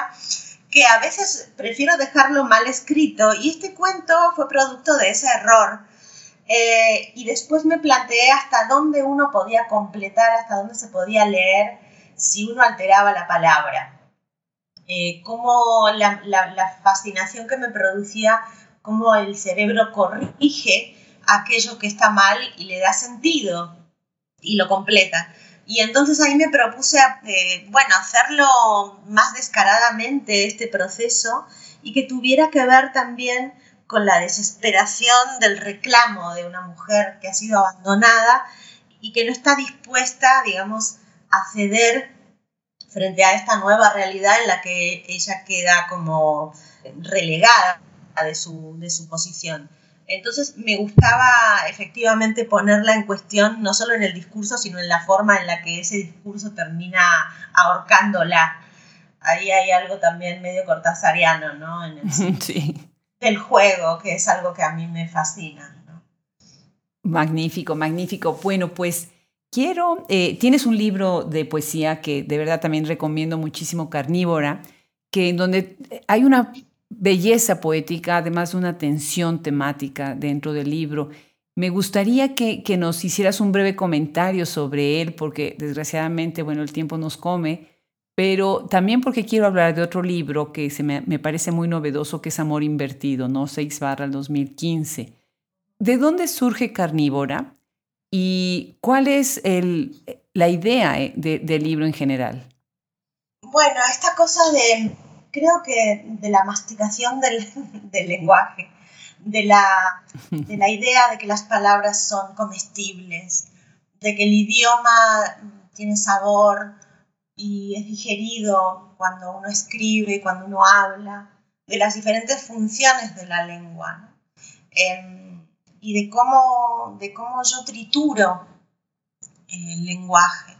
que a veces prefiero dejarlo mal escrito y este cuento fue producto de ese error. Eh, y después me planteé hasta dónde uno podía completar, hasta dónde se podía leer si uno alteraba la palabra. Eh, como la, la, fascinación que me producía, cómo el cerebro corrige aquello que está mal y le da sentido y lo completa. Y entonces ahí me propuse, eh, bueno, hacerlo más descaradamente este proceso y que tuviera que ver también con la desesperación del reclamo de una mujer que ha sido abandonada y que no está dispuesta, digamos, a ceder frente a esta nueva realidad en la que ella queda como relegada de su, de su posición. Entonces me gustaba efectivamente ponerla en cuestión, no solo en el discurso, sino en la forma en la que ese discurso termina ahorcándola. Ahí hay algo también medio cortasariano, ¿no? En el, sí. Del juego, que es algo que a mí me fascina. Magnífico, magnífico. Bueno, pues quiero, eh, tienes un libro de poesía que de verdad también recomiendo muchísimo, Carnívora, que en donde hay una belleza poética, además de una tensión temática dentro del libro. Me gustaría que, nos hicieras un breve comentario sobre él, porque desgraciadamente, bueno, el tiempo nos come, pero también porque quiero hablar de otro libro que se me, parece muy novedoso, que es Amor Invertido, ¿no? 6 barra el 2015. ¿De dónde surge Carnívora y cuál es el, la idea eh, del libro en general? Bueno, esta cosa de, creo que de la masticación del, del lenguaje de la, de la idea de que las palabras son comestibles, de que el idioma tiene sabor y es digerido cuando uno escribe, cuando uno habla, de las diferentes funciones de la lengua em, y de cómo, de cómo yo trituro el lenguaje,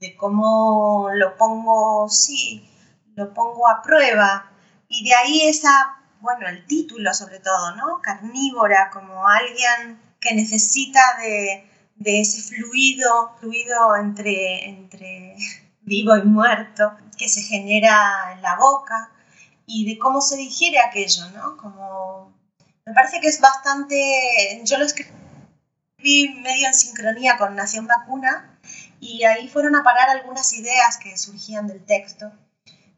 de cómo lo pongo, sí, lo pongo a prueba y de ahí esa bueno, el título sobre todo, ¿no? Carnívora, como alguien que necesita de, ese fluido, fluido entre, entre vivo y muerto, que se genera en la boca y de cómo se digiere aquello, ¿no? Como, me parece que es bastante, yo lo escribí medio en sincronía con Nación Vacuna y ahí fueron a parar algunas ideas que surgían del texto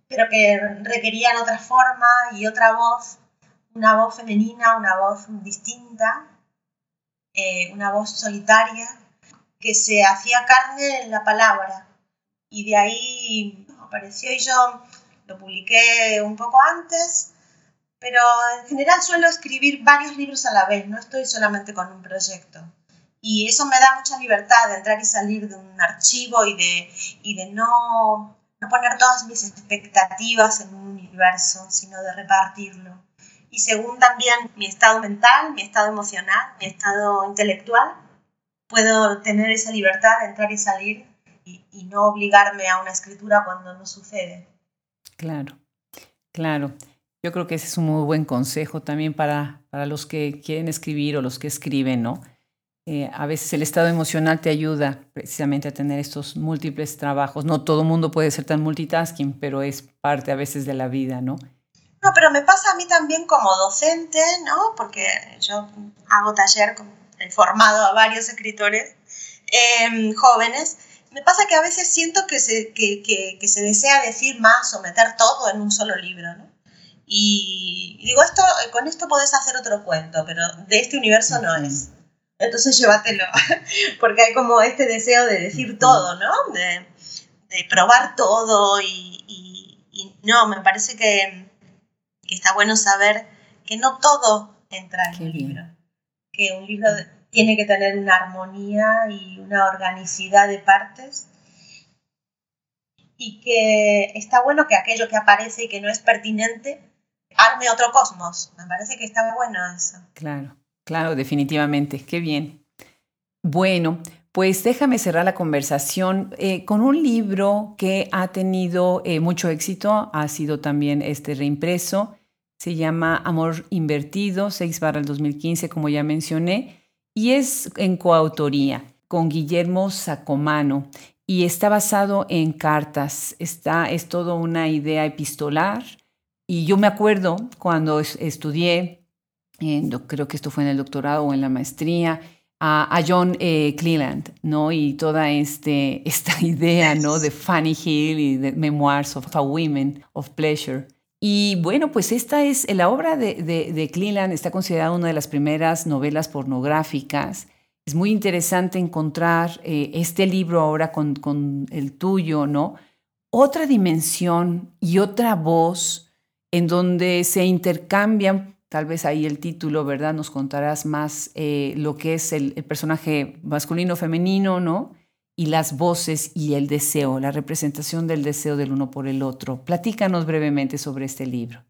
pero que requerían otra forma y otra voz, una voz femenina, una voz distinta, eh, una voz solitaria, que se hacía carne en la palabra. Y de ahí apareció y yo lo publiqué un poco antes, pero en general suelo escribir varios libros a la vez, no estoy solamente con un proyecto. Y eso me da mucha libertad de entrar y salir de un archivo y de, y de no no poner todas mis expectativas en un universo, sino de repartirlo. Y según también mi estado mental, mi estado emocional, mi estado intelectual, puedo tener esa libertad de entrar y salir y, no obligarme a una escritura cuando no sucede. Claro, claro. Yo creo que ese es un muy buen consejo también para, para los que quieren escribir o los que escriben, ¿no? Eh, a veces el estado emocional te ayuda precisamente a tener estos múltiples trabajos. No todo el mundo puede ser tan multitasking, pero es parte a veces de la vida, ¿no? No, pero me pasa a mí también como docente, ¿no? Porque yo hago taller, he formado a varios escritores em, jóvenes. Me pasa que a veces siento que se, que, que, se desea decir más o meter todo en un solo libro, ¿no? Y digo, esto, con esto podés hacer otro cuento, pero de este universo no es entonces llévatelo, porque hay como este deseo de decir todo, ¿no? De, probar todo y, no, me parece que, está bueno saber que no todo entra en un libro, que un libro tiene que tener una armonía y una organicidad de partes y que está bueno que aquello que aparece y que no es pertinente arme otro cosmos. Me parece que está bueno eso. Claro. Claro, definitivamente. Qué bien. Bueno, pues déjame cerrar la conversación eh, con un libro que ha tenido eh, mucho éxito, ha sido también este reimpreso, se llama Amor Invertido, 6 barra el 2015, como ya mencioné, y es en coautoría con Guillermo Sacomano y está basado en cartas, está, es todo una idea epistolar. Y yo me acuerdo cuando estudié creo que esto fue en el doctorado o en la maestría, a, John eh, Cleland, ¿no? Y toda este, esta idea, ¿no? De Fanny Hill y de Memoirs of a Women of Pleasure. Y bueno, pues esta es, la obra de, de, Cleland está considerada una de las primeras novelas pornográficas. Es muy interesante encontrar eh, este libro ahora con, con el tuyo, ¿no? Otra dimensión y otra voz en donde se intercambian tal vez ahí el título, ¿verdad? Nos contarás más eh, lo que es el, personaje masculino, femenino, ¿no? Y las voces y el deseo, la representación del deseo del uno por el otro. Platícanos brevemente sobre este libro.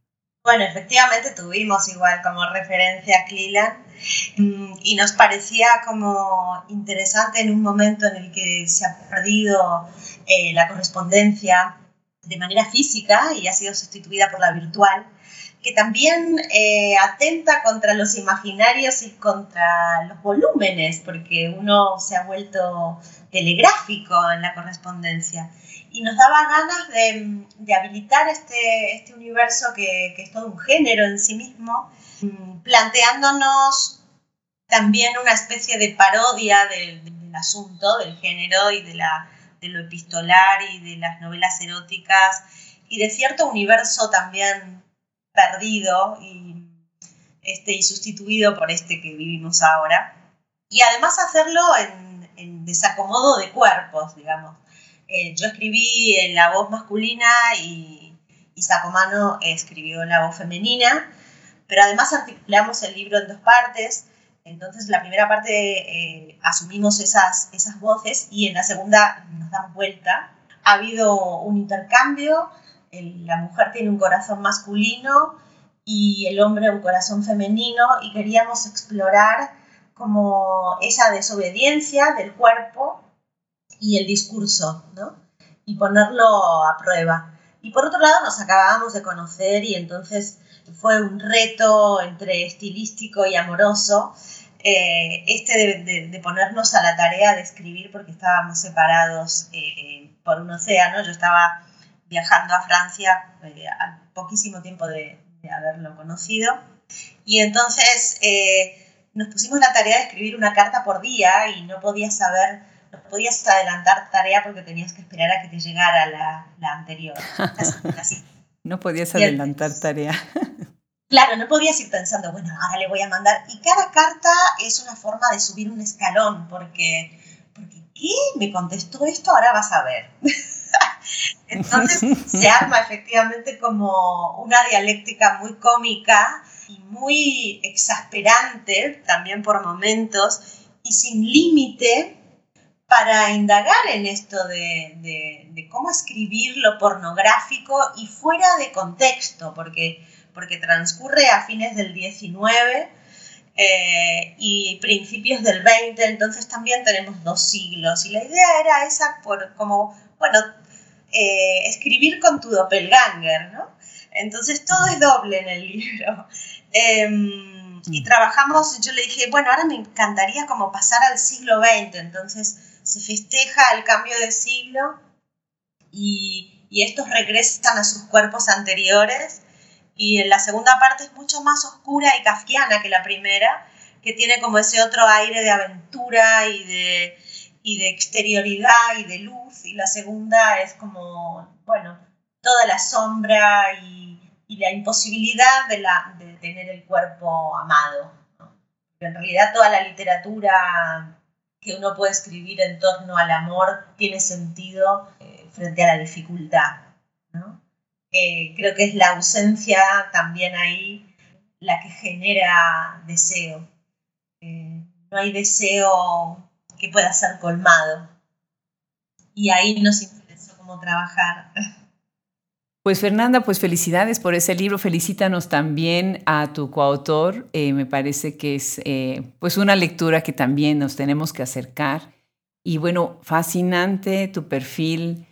Bueno, efectivamente tuvimos igual como referencia a Cleland mm, y nos parecía como interesante en un momento en el que se ha perdido eh, la correspondencia de manera física y ha sido sustituida por la virtual que también eh, atenta contra los imaginarios y contra los volúmenes, porque uno se ha vuelto telegráfico en la correspondencia. Y nos daba ganas de, habilitar este, este universo que, que, es todo un género en sí mismo, planteándonos también una especie de parodia del, del asunto, del género y de, la, de lo epistolar y de las novelas eróticas y de cierto universo también perdido y, este, y sustituido por este que vivimos ahora. Y además hacerlo en, desacomodo de cuerpos, digamos. Eh, yo escribí en la voz masculina y, y Sacomano escribió en la voz femenina, pero además articulamos el libro en dos partes. Entonces, la primera parte eh, asumimos esas, esas voces y en la segunda nos damos vuelta. Ha habido un intercambio, la mujer tiene un corazón masculino y el hombre un corazón femenino y queríamos explorar como esa desobediencia del cuerpo y el discurso, ¿no? Y ponerlo a prueba. Y por otro lado nos acabábamos de conocer y entonces fue un reto entre estilístico y amoroso eh, este de, de, de, ponernos a la tarea de escribir porque estábamos separados eh, por un océano. Yo estaba viajando a Francia eh, al poquísimo tiempo de, de, haberlo conocido y entonces eh, nos pusimos la tarea de escribir una carta por día y no podías saber no podías adelantar tarea porque tenías que esperar a que te llegara la, la anterior. Así, así. No podías adelantar tarea. Claro, no podías ir pensando, bueno, ahora le voy a mandar. Y cada carta es una forma de subir un escalón, porque, porque ¿qué? Me contestó esto, ahora vas a ver. Entonces se arma efectivamente como una dialéctica muy cómica y muy exasperante también por momentos y sin límite para indagar en esto de, de, cómo escribir lo pornográfico y fuera de contexto, porque, porque transcurre a fines del 19 eh, y principios del 20, entonces también tenemos dos siglos. Y la idea era esa, por, como, bueno, eh, escribir con tu doppelganger, ¿no? Entonces todo es doble en el libro. Eh, y trabajamos, yo le dije, bueno, ahora me encantaría como pasar al siglo XX, entonces se festeja el cambio de siglo y, y, estos regresan a sus cuerpos anteriores. Y en la segunda parte es mucho más oscura y kafkiana que la primera, que tiene como ese otro aire de aventura y de, y de exterioridad y de luz. Y la segunda es como, bueno, toda la sombra y, y la imposibilidad de, la, de tener el cuerpo amado. En realidad toda la literatura que uno puede escribir en torno al amor tiene sentido eh, frente a la dificultad. ¿no? Eh, creo que es la ausencia también ahí la que genera deseo. Eh, no hay deseo que pueda ser colmado. Y ahí nos interesó cómo trabajar. Pues Fernanda, pues felicidades por ese libro. Felicítanos también a tu coautor. Eh, me parece que es eh, pues una lectura que también nos tenemos que acercar. Y bueno, fascinante tu perfil,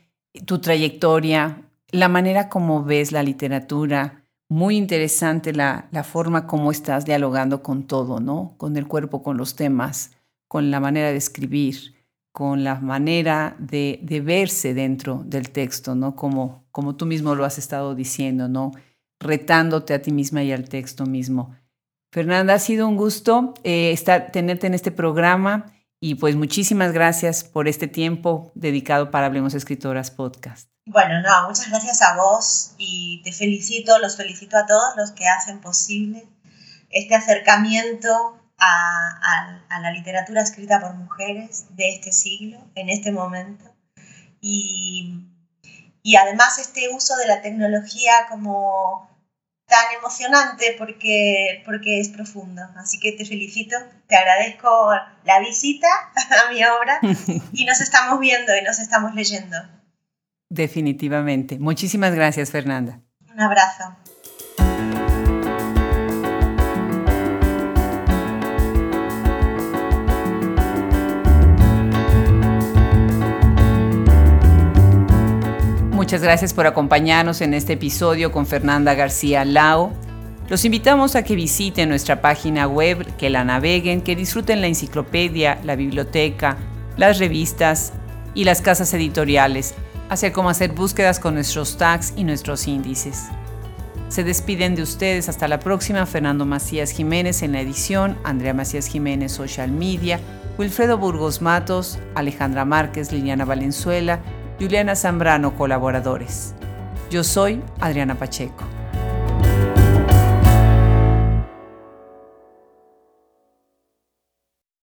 tu trayectoria, la manera como ves la literatura. Muy interesante la, la forma como estás dialogando con todo, ¿no? Con el cuerpo, con los temas, con la manera de escribir con la manera de, verse dentro del texto, ¿no? Como, como tú mismo lo has estado diciendo, ¿no? Retándote a ti misma y al texto mismo. Fernanda, ha sido un gusto eh, estar, tenerte en este programa y pues muchísimas gracias por este tiempo dedicado para Hablemos Escritoras Podcast. Bueno, no, muchas gracias a vos y te felicito, los felicito a todos los que hacen posible este acercamiento a, a, a, la literatura escrita por mujeres de este siglo, en este momento. Y, y además este uso de la tecnología como tan emocionante porque, porque es profundo. Así que te felicito, te agradezco la visita a mi obra y nos estamos viendo y nos estamos leyendo. Definitivamente. Muchísimas gracias, Fernanda. Un abrazo. Muchas gracias por acompañarnos en este episodio con Fernanda García Lao. Los invitamos a que visiten nuestra página web, que la naveguen, que disfruten la enciclopedia, la biblioteca, las revistas y las casas editoriales, así como hacer búsquedas con nuestros tags y nuestros índices. Se despiden de ustedes hasta la próxima Fernando Macías Jiménez en la edición, Andrea Macías Jiménez Social Media, Wilfredo Burgos Matos, Alejandra Márquez, Liliana Valenzuela, Juliana Zambrano colaboradores. Yo soy Adriana Pacheco.